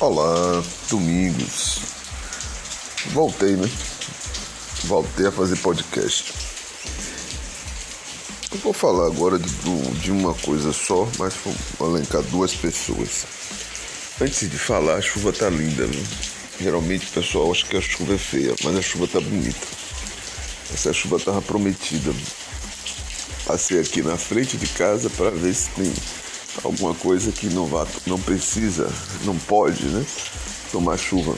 Olá, domingos. Voltei, né? Voltei a fazer podcast. Eu vou falar agora de, de uma coisa só, mas vou elencar duas pessoas. Antes de falar, a chuva tá linda, viu? Geralmente o pessoal acha que a chuva é feia, mas a chuva tá bonita. Essa chuva tava prometida. Passei aqui na frente de casa para ver se tem alguma coisa que não vá, não precisa, não pode, né? Tomar chuva.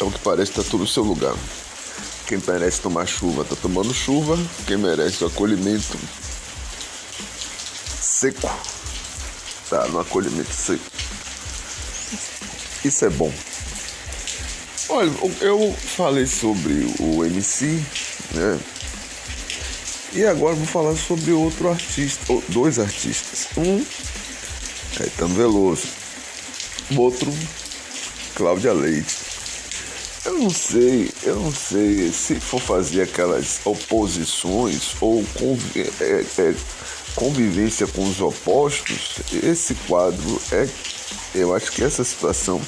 É o que parece está tudo no seu lugar. Quem merece tomar chuva está tomando chuva. Quem merece o acolhimento seco tá no acolhimento seco. Isso é bom. Olha, eu falei sobre o MC, né? E agora vou falar sobre outro artista, dois artistas. Um, Caetano Veloso. O outro, Cláudia Leite. Eu não sei, eu não sei se for fazer aquelas oposições ou convi é, é, convivência com os opostos, esse quadro é. Eu acho que essa situação,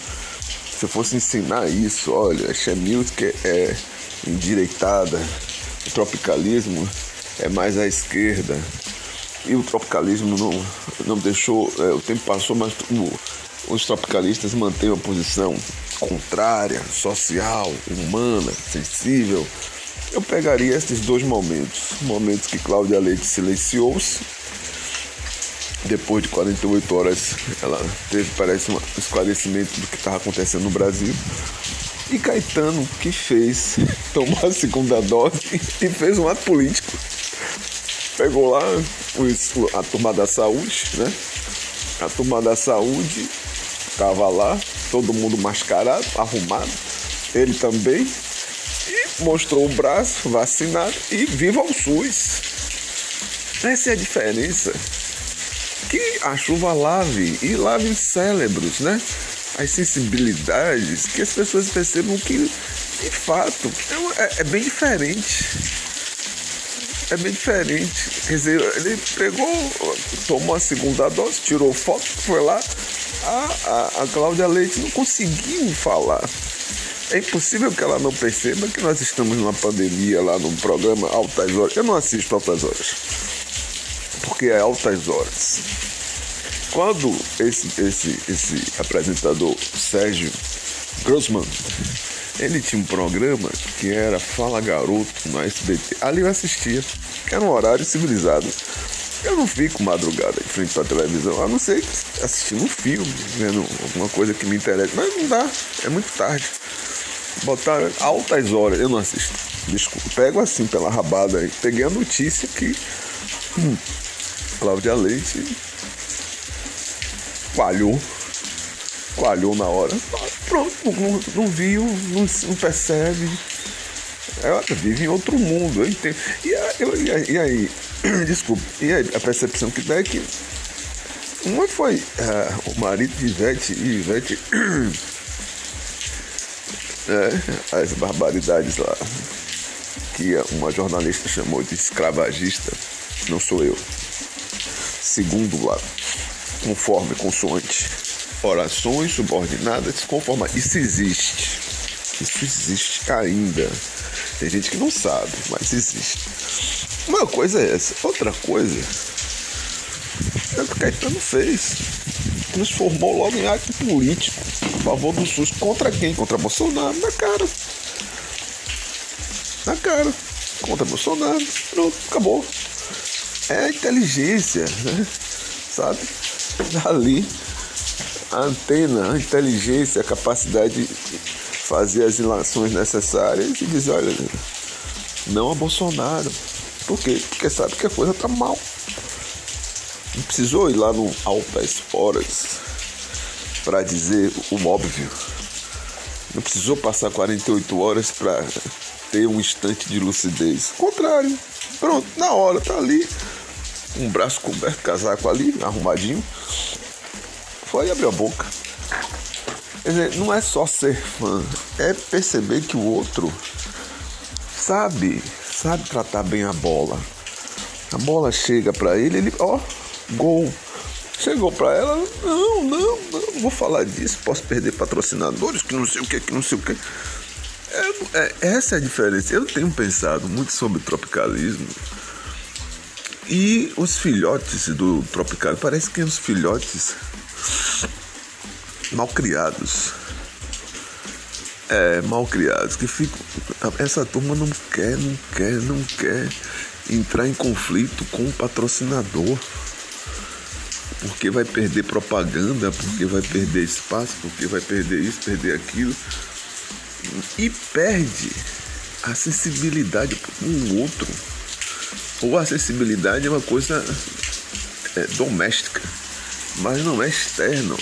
se eu fosse ensinar isso, olha, a Music é endireitada, o tropicalismo é mais à esquerda. E o tropicalismo não, não deixou, é, o tempo passou, mas no, os tropicalistas mantêm uma posição contrária, social, humana, sensível. Eu pegaria esses dois momentos, momentos que Cláudia Leite silenciou-se, depois de 48 horas ela teve, parece, um esclarecimento do que estava acontecendo no Brasil, e Caetano, que fez, tomou a segunda dose e fez um ato político. Pegou lá os, a turma da saúde, né? A turma da saúde estava lá, todo mundo mascarado, arrumado, ele também, e mostrou o braço, vacinado, e viva o SUS. Essa é a diferença. Que a chuva lave, e lave os cérebros, né? As sensibilidades, que as pessoas percebam que, de fato, é, é bem diferente é bem diferente. Quer dizer, ele pegou, tomou a segunda dose, tirou foto, foi lá. A, a, a Cláudia Leite não conseguiu falar. É impossível que ela não perceba que nós estamos numa pandemia lá no programa Altas Horas. Eu não assisto Altas Horas, porque é Altas Horas. Quando esse, esse, esse apresentador, Sérgio Grossman, ele tinha um programa que era Fala Garoto no SBT. Ali eu assistia. Era um horário civilizado. Eu não fico madrugada em frente à televisão, a não ser assistindo um filme, vendo alguma coisa que me interessa. Mas não dá, é muito tarde. Botar altas horas, eu não assisto. Desculpa, pego assim pela rabada aí. Peguei a notícia que hum, Cláudia Leite falhou coalhou na hora. Pronto, não, não viu, não, não percebe. Ela vive em outro mundo, eu entendo. E, eu, e, aí, desculpa, e aí, a percepção que dá é que uma foi uh, o marido de Ivete e Ivete. é, as barbaridades lá que uma jornalista chamou de escravagista, não sou eu. Segundo lá, conforme consoante orações subordinadas conformar. Isso existe. Isso existe ainda. Tem gente que não sabe, mas existe. Uma coisa é essa. Outra coisa é o que o Caetano fez. Transformou logo em ato político. A favor do SUS. Contra quem? Contra Bolsonaro. Na cara. Na cara. Contra Bolsonaro. Pronto, acabou. É inteligência, né? Sabe? Ali a antena, a inteligência, a capacidade de fazer as ilações necessárias e dizer, olha, não a Bolsonaro. Por quê? Porque sabe que a coisa tá mal. Não precisou ir lá no altas horas para dizer o óbvio. Não precisou passar 48 horas para ter um instante de lucidez. Contrário. Pronto, na hora, tá ali. Um braço coberto, casaco ali, arrumadinho foi e abriu a boca. Quer dizer, não é só ser fã, é perceber que o outro sabe, sabe tratar bem a bola. A bola chega para ele, ele, ó, gol. Chegou pra ela, não, não, não, vou falar disso, posso perder patrocinadores, que não sei o que, que não sei o que. É, é, essa é a diferença. Eu tenho pensado muito sobre tropicalismo. E os filhotes do tropical, parece que os filhotes mal criados. É, mal criados, que ficam. Essa turma não quer, não quer, não quer entrar em conflito com o patrocinador. Porque vai perder propaganda, porque vai perder espaço, porque vai perder isso, perder aquilo. E perde a sensibilidade com o outro. Ou a acessibilidade é uma coisa é, doméstica, mas não é externo.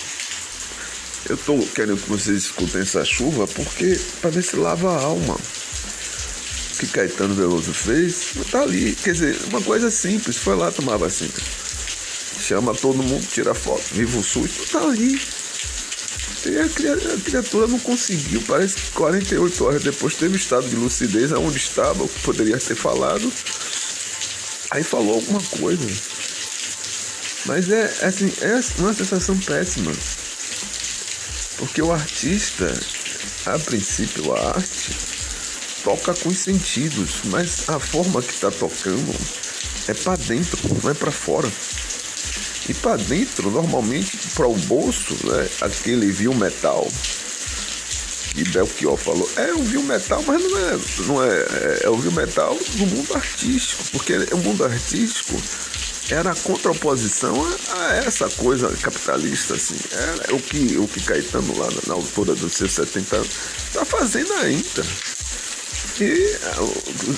Eu estou querendo que vocês escutem essa chuva porque para ver se lava a alma. O que Caetano Veloso fez, tá ali. Quer dizer, uma coisa simples, foi lá tomar vacina. Chama todo mundo, tira foto, viva o SUS, tá ali. E a criatura não conseguiu, parece que 48 horas depois teve estado de lucidez aonde estava, o que poderia ter falado. Aí falou alguma coisa. Mas é assim, é uma sensação péssima. Porque o artista, a princípio, a arte toca com os sentidos, mas a forma que está tocando é para dentro, não é para fora. E para dentro, normalmente, para o bolso, né, aquele viu metal que Belchior falou, é um viu metal, mas não é, não é, é, é o viu metal do mundo artístico, porque o mundo artístico era a contraposição a, essa coisa capitalista, assim. É, o, que, o que Caetano, lá na, na altura dos seus 70 anos, está fazendo ainda. E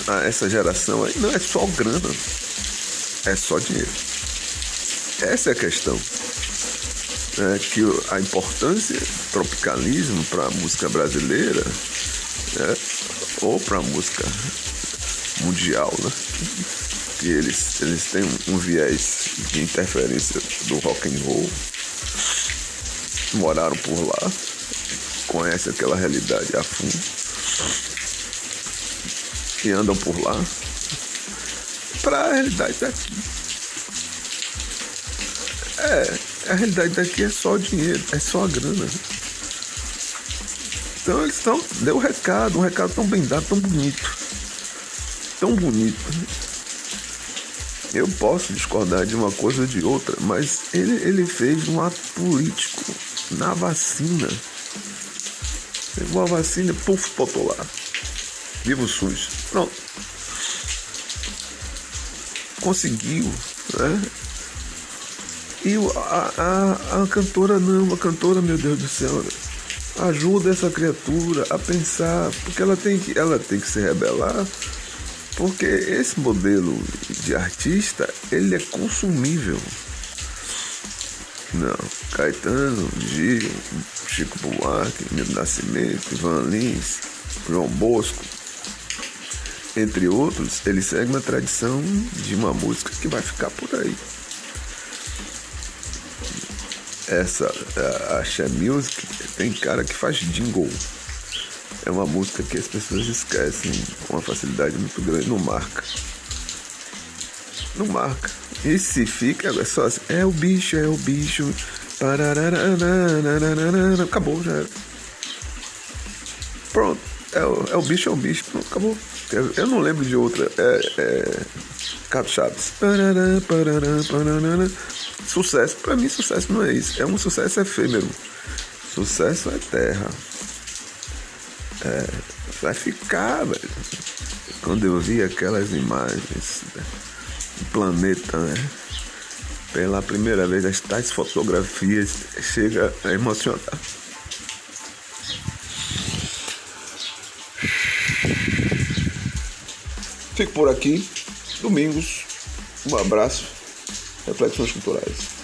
a, a, essa geração aí não é só grana, é só dinheiro. Essa é a questão. É que a importância do tropicalismo para a música brasileira né, ou para a música mundial, né? Que eles, eles têm um, viés de interferência do rock and roll. Moraram por lá, conhecem aquela realidade a fundo e andam por lá para a realidade daqui. É, a realidade daqui é só o dinheiro, é só a grana. Então eles estão. Deu um recado, um recado tão bem dado, tão bonito. Tão bonito. Eu posso discordar de uma coisa ou de outra, mas ele, ele fez um ato político na vacina. Pegou a vacina puf, lá. Viva o SUS. Pronto. Conseguiu, né? E a, a, a cantora não, a cantora, meu Deus do céu, ajuda essa criatura a pensar, porque ela tem que, ela tem que se rebelar porque esse modelo de artista, ele é consumível. Não, Caetano, Gil, Chico Buarque, Milton Nascimento, Ivan Lins, João Bosco, entre outros, ele segue uma tradição de uma música que vai ficar por aí. Essa, a Axé Music, tem cara que faz jingle é uma música que as pessoas esquecem com uma facilidade muito grande, não marca. Não marca. E se fica, é só assim, é o bicho, é o bicho. Acabou, já era. Pronto. É o, é o bicho, é o bicho. Pronto, acabou. Eu não lembro de outra. É. é Cato Chaves. Sucesso. Pra mim, sucesso não é isso. É um sucesso efêmero. Sucesso é terra. É, vai ficar, velho. Quando eu vi aquelas imagens do planeta, né? Pela primeira vez, as tais fotografias chega a emocionar. Fico por aqui. Domingos. Um abraço. Reflexões culturais.